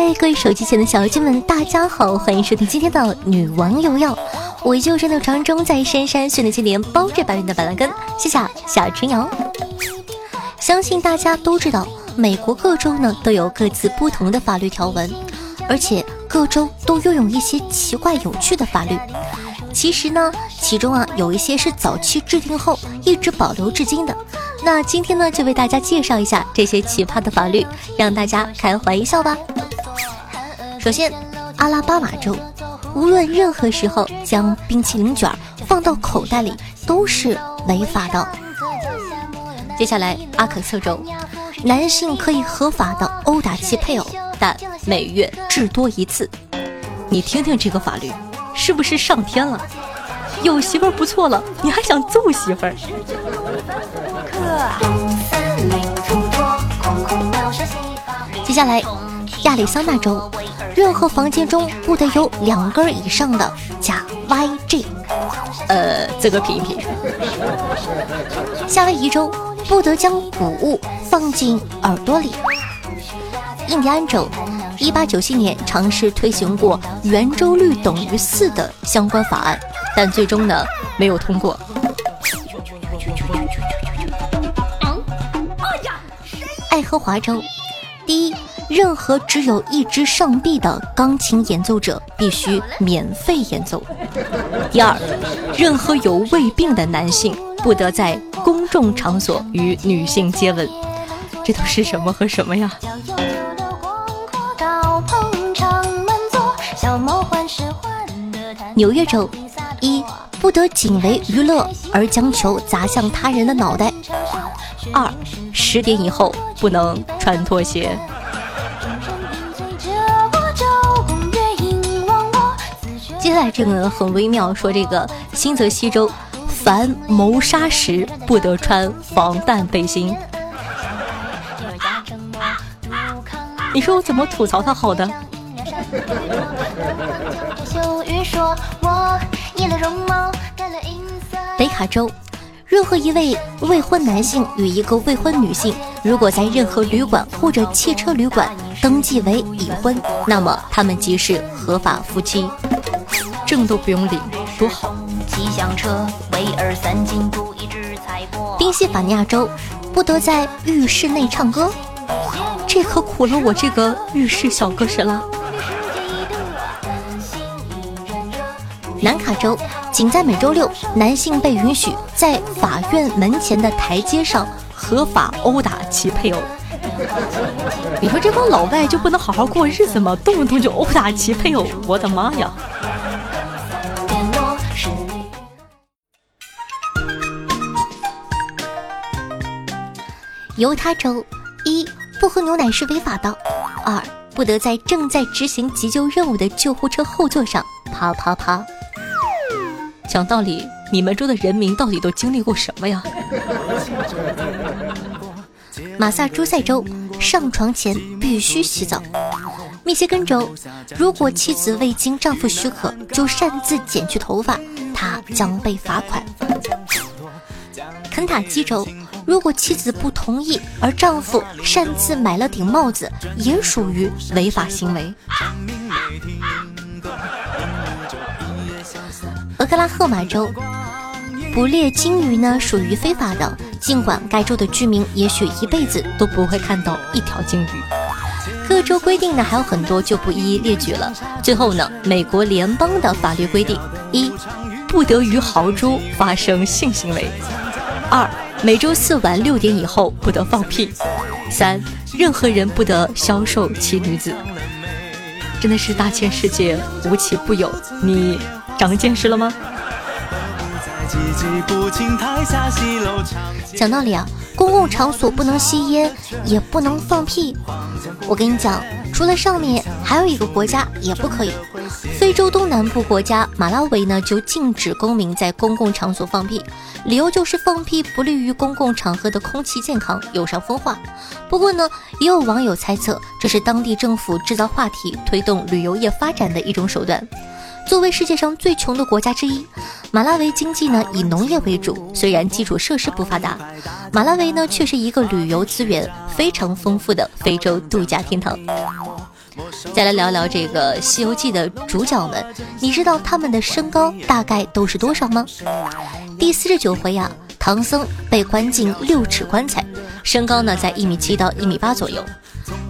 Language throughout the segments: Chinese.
嗨，各位手机前的小鸡们，大家好，欢迎收听今天的女王有药。我依旧是那传中在深山训练千年，包治百病的板蓝根。谢谢小春瑶。相信大家都知道，美国各州呢都有各自不同的法律条文，而且各州都拥有一些奇怪有趣的法律。其实呢，其中啊有一些是早期制定后一直保留至今的。那今天呢，就为大家介绍一下这些奇葩的法律，让大家开怀一笑吧。首先，阿拉巴马州，无论任何时候将冰淇淋卷放到口袋里都是违法的。接下来，阿肯色州，男性可以合法的殴打其配偶，但每月至多一次。你听听这个法律，是不是上天了？有媳妇儿不错了，你还想揍媳妇儿？接下来，亚利桑那州，任何房间中不得有两根以上的假 YG。呃，自个品一品。夏威夷州不得将谷物放进耳朵里。印第安州，一八九七年尝试推行过圆周率等于四的相关法案，但最终呢没有通过。爱荷华州，第一，任何只有一只上臂的钢琴演奏者必须免费演奏；第二，任何有胃病的男性不得在公众场所与女性接吻。这都是什么和什么呀？纽约州，一，不得仅为娱乐而将球砸向他人的脑袋；二，十点以后不能穿拖鞋。接下来这个很微妙，说这个新泽西州，凡谋杀时不得穿防弹背心。你说我怎么吐槽他好的？北卡州，任何一位未婚男性与一个未婚女性，如果在任何旅馆或者汽车旅馆登记为已婚，那么他们即是合法夫妻，证都不用领，多好！宾夕法尼亚州，不得在浴室内唱歌，这可苦了我这个浴室小歌神了。南卡州仅在每周六，男性被允许在法院门前的台阶上合法殴打其配偶。你说这帮老外就不能好好过日子吗？动不动就殴打其配偶，我的妈呀！犹他州，一不喝牛奶是违法的；二不得在正在执行急救任务的救护车后座上啪啪啪。讲道理，你们州的人民到底都经历过什么呀？马萨诸塞州上床前必须洗澡。密歇根州，如果妻子未经丈夫许可就擅自剪去头发，她将被罚款。肯塔基州，如果妻子不同意而丈夫擅自买了顶帽子，也属于违法行为。俄克拉荷马州捕猎鲸鱼呢，属于非法的。尽管该州的居民也许一辈子都不会看到一条鲸鱼。各州规定呢还有很多，就不一一列举了。最后呢，美国联邦的法律规定：一，不得于豪猪发生性行为；每周四晚六点以后不得放屁；三，任何人不得销售其女子。真的是大千世界无奇不有，你。长见识了吗？讲道理啊，公共场所不能吸烟，也不能放屁。我跟你讲，除了上面，还有一个国家也不可以。非洲东南部国家马拉维呢，就禁止公民在公共场所放屁，理由就是放屁不利于公共场合的空气健康，有伤风化。不过呢，也有网友猜测，这是当地政府制造话题、推动旅游业发展的一种手段。作为世界上最穷的国家之一，马拉维经济呢以农业为主，虽然基础设施不发达，马拉维呢却是一个旅游资源非常丰富的非洲度假天堂。再来聊聊这个《西游记》的主角们，你知道他们的身高大概都是多少吗？第四十九回呀，唐僧被关进六尺棺材，身高呢在一米七到一米八左右。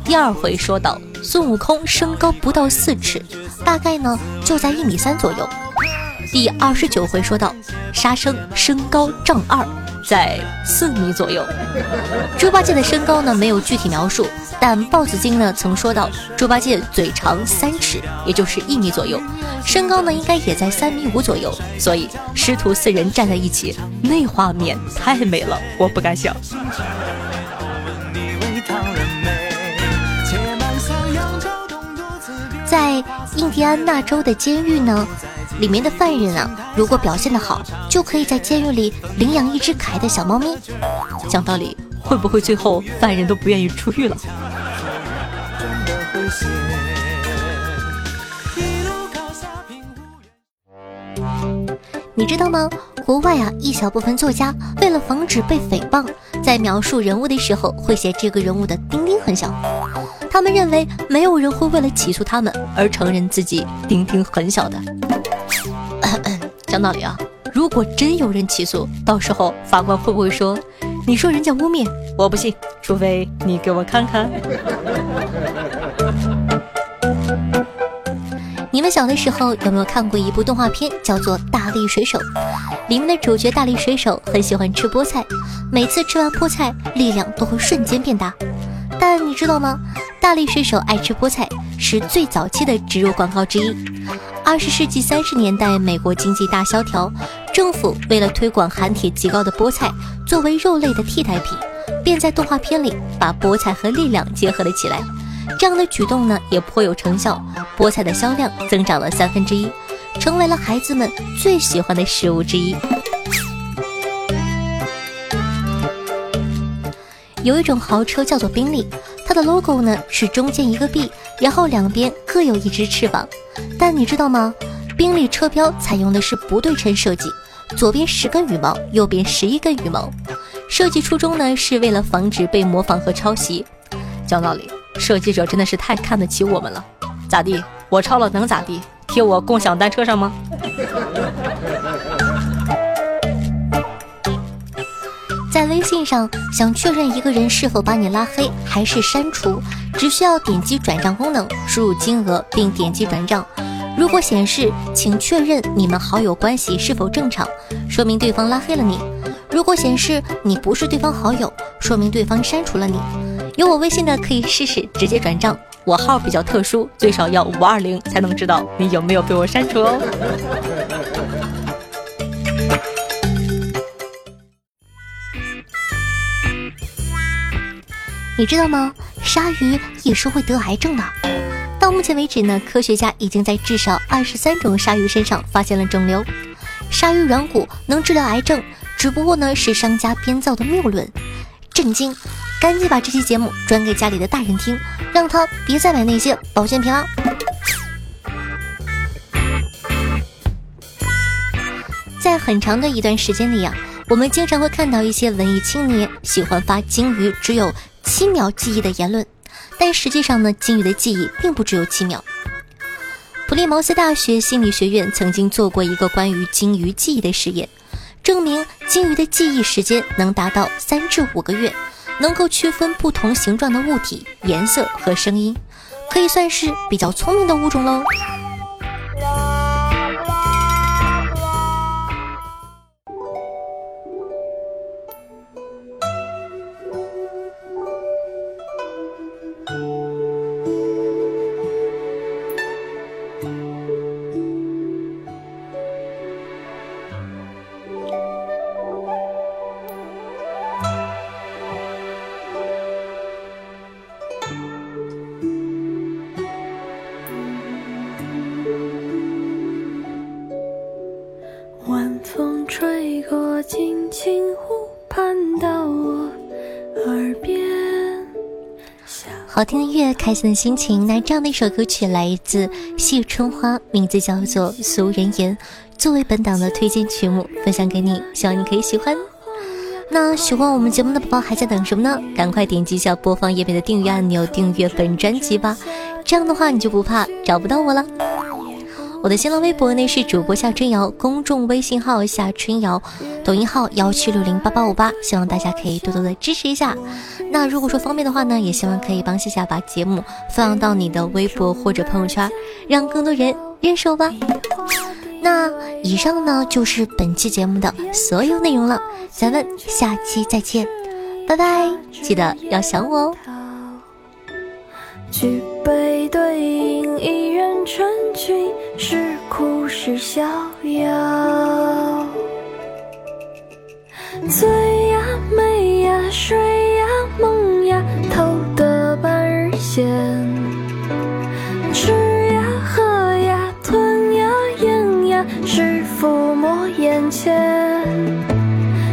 第二回说到孙悟空身高不到四尺，大概呢就在一米三左右。第二十九回说到沙僧身高丈二，在四米左右。猪八戒的身高呢没有具体描述，但豹子精呢曾说到猪八戒嘴长三尺，也就是一米左右，身高呢应该也在三米五左右。所以师徒四人站在一起，那画面太美了，我不敢想。在印第安纳州的监狱呢，里面的犯人啊，如果表现的好，就可以在监狱里领养一只可爱的小猫咪。讲道理，会不会最后犯人都不愿意出狱了？你知道吗？国外啊，一小部分作家为了防止被诽谤，在描述人物的时候会写这个人物的丁丁很小。他们认为没有人会为了起诉他们而承认自己丁丁很小的。讲道理啊，如果真有人起诉，到时候法官会不会说：“你说人家污蔑，我不信，除非你给我看看。”你们小的时候有没有看过一部动画片，叫做《大力水手》？里面的主角大力水手很喜欢吃菠菜，每次吃完菠菜，力量都会瞬间变大。但你知道吗？大力水手爱吃菠菜是最早期的植入广告之一。二十世纪三十年代，美国经济大萧条，政府为了推广含铁极高的菠菜作为肉类的替代品，便在动画片里把菠菜和力量结合了起来。这样的举动呢，也颇有成效，菠菜的销量增长了三分之一，成为了孩子们最喜欢的食物之一。有一种豪车叫做宾利。它的 logo 呢是中间一个 B，然后两边各有一只翅膀。但你知道吗？宾利车标采用的是不对称设计，左边十根羽毛，右边十一根羽毛。设计初衷呢是为了防止被模仿和抄袭。讲道理，设计者真的是太看得起我们了。咋地？我抄了能咋地？贴我共享单车上吗？微信上想确认一个人是否把你拉黑还是删除，只需要点击转账功能，输入金额并点击转账。如果显示请确认你们好友关系是否正常，说明对方拉黑了你；如果显示你不是对方好友，说明对方删除了你。有我微信的可以试试直接转账，我号比较特殊，最少要五二零才能知道你有没有被我删除哦。你知道吗？鲨鱼也是会得癌症的。到目前为止呢，科学家已经在至少二十三种鲨鱼身上发现了肿瘤。鲨鱼软骨能治疗癌症，只不过呢是商家编造的谬论。震惊！赶紧把这期节目转给家里的大人听，让他别再买那些保健品了。在很长的一段时间里呀，我们经常会看到一些文艺青年喜欢发鲸鱼只有。七秒记忆的言论，但实际上呢，鲸鱼的记忆并不只有七秒。普利茅斯大学心理学院曾经做过一个关于鲸鱼记忆的实验，证明鲸鱼的记忆时间能达到三至五个月，能够区分不同形状的物体、颜色和声音，可以算是比较聪明的物种喽。好听的乐，开心的心情。那这样的一首歌曲来自谢春花，名字叫做《俗人言》，作为本档的推荐曲目分享给你，希望你可以喜欢。那喜欢我们节目的宝宝还在等什么呢？赶快点击一下播放页面的订阅按钮，订阅本专辑吧。这样的话，你就不怕找不到我了。我的新浪微博呢是主播夏春瑶，公众微信号夏春瑶，抖音号幺七六零八八五八，希望大家可以多多的支持一下。那如果说方便的话呢，也希望可以帮夏夏把节目放到你的微博或者朋友圈，让更多人认识我吧。那以上呢就是本期节目的所有内容了，咱们下期再见，拜拜！记得要想我哦。举杯对饮，一人成群，是哭是逍遥。醉呀，美呀，睡呀，梦呀，偷得半日闲。吃呀，喝呀，吞呀，咽呀，是抚摸眼前。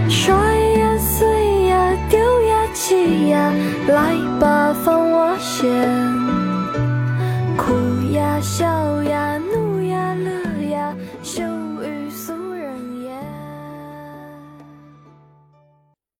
摔呀，碎呀，丢呀，弃呀，来就，